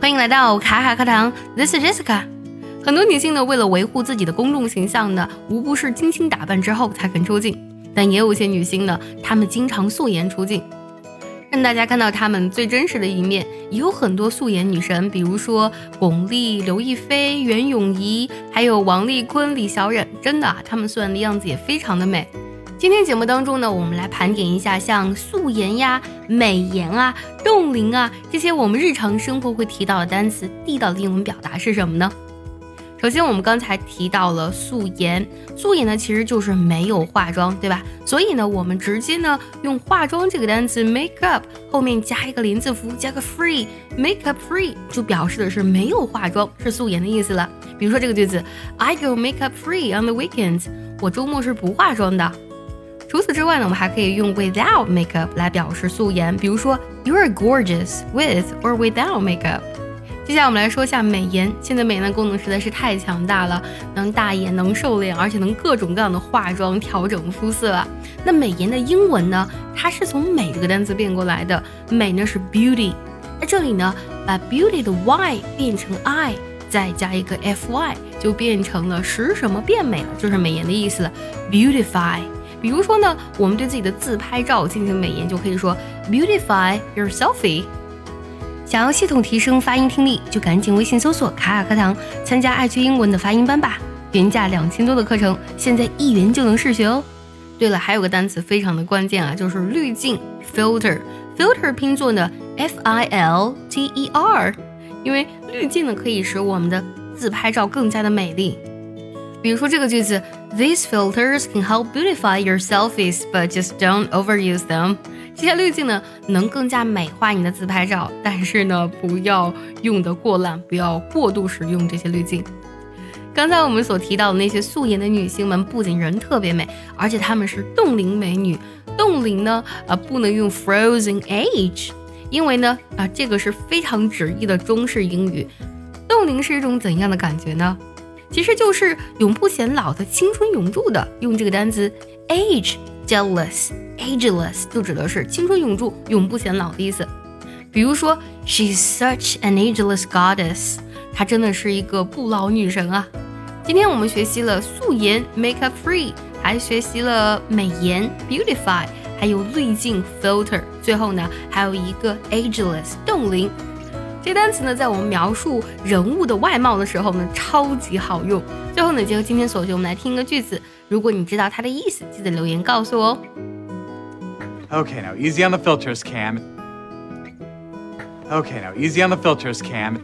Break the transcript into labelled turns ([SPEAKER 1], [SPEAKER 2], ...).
[SPEAKER 1] 欢迎来到卡卡课堂，This is Jessica。很多女性呢，为了维护自己的公众形象呢，无不是精心打扮之后才肯出镜。但也有些女星呢，她们经常素颜出镜，让大家看到她们最真实的一面。也有很多素颜女神，比如说巩俐、刘亦菲、袁咏仪，还有王丽坤、李小冉，真的啊，她们素颜的样子也非常的美。今天节目当中呢，我们来盘点一下像素颜呀、美颜啊、冻龄啊这些我们日常生活会提到的单词，地道的英文表达是什么呢？首先，我们刚才提到了素颜，素颜呢其实就是没有化妆，对吧？所以呢，我们直接呢用化妆这个单词 make up 后面加一个连字符，加个 free，make up free 就表示的是没有化妆，是素颜的意思了。比如说这个句子，I go make up free on the weekends，我周末是不化妆的。除此之外呢，我们还可以用 without makeup 来表示素颜，比如说 You are gorgeous with or without makeup。接下来我们来说一下美颜。现在美颜的功能实在是太强大了，能大眼，能瘦脸，而且能各种各样的化妆调整肤色。那美颜的英文呢，它是从美这个单词变过来的，美呢是 beauty。在这里呢，把 beauty 的 y 变成 i，再加一个 fy，就变成了使什么变美了，就是美颜的意思了，beautify。比如说呢，我们对自己的自拍照进行美颜，就可以说 beautify your selfie。想要系统提升发音听力，就赶紧微信搜索“卡卡课堂”，参加爱趣英文的发音班吧。原价两千多的课程，现在一元就能试学哦。对了，还有个单词非常的关键啊，就是滤镜 filter。filter 拼作呢 f i l t e r，因为滤镜呢可以使我们的自拍照更加的美丽。比如说这个句子，These filters can help beautify your selfies, but just don't overuse them。这些滤镜呢，能更加美化你的自拍照，但是呢，不要用的过滥，不要过度使用这些滤镜。刚才我们所提到的那些素颜的女星们，不仅人特别美，而且她们是冻龄美女。冻龄呢，啊，不能用 frozen age，因为呢，啊，这个是非常直译的中式英语。冻龄是一种怎样的感觉呢？其实就是永不显老的青春永驻的，用这个单词 age jealous ageless 就指的是青春永驻、永不显老的意思。比如说，She's such an ageless goddess，她真的是一个不老女神啊。今天我们学习了素颜 make up free，还学习了美颜 beautify，还有滤镜 filter，最后呢还有一个 ageless 冻龄。这单词呢，在我们描述人物的外貌的时候呢，超级好用。最后呢，结合今天所学，我们来听一个句子。如果你知道它的意思，记得留言告诉我哦。
[SPEAKER 2] Okay, now easy on the filters, Cam. Okay, now easy on the filters, Cam.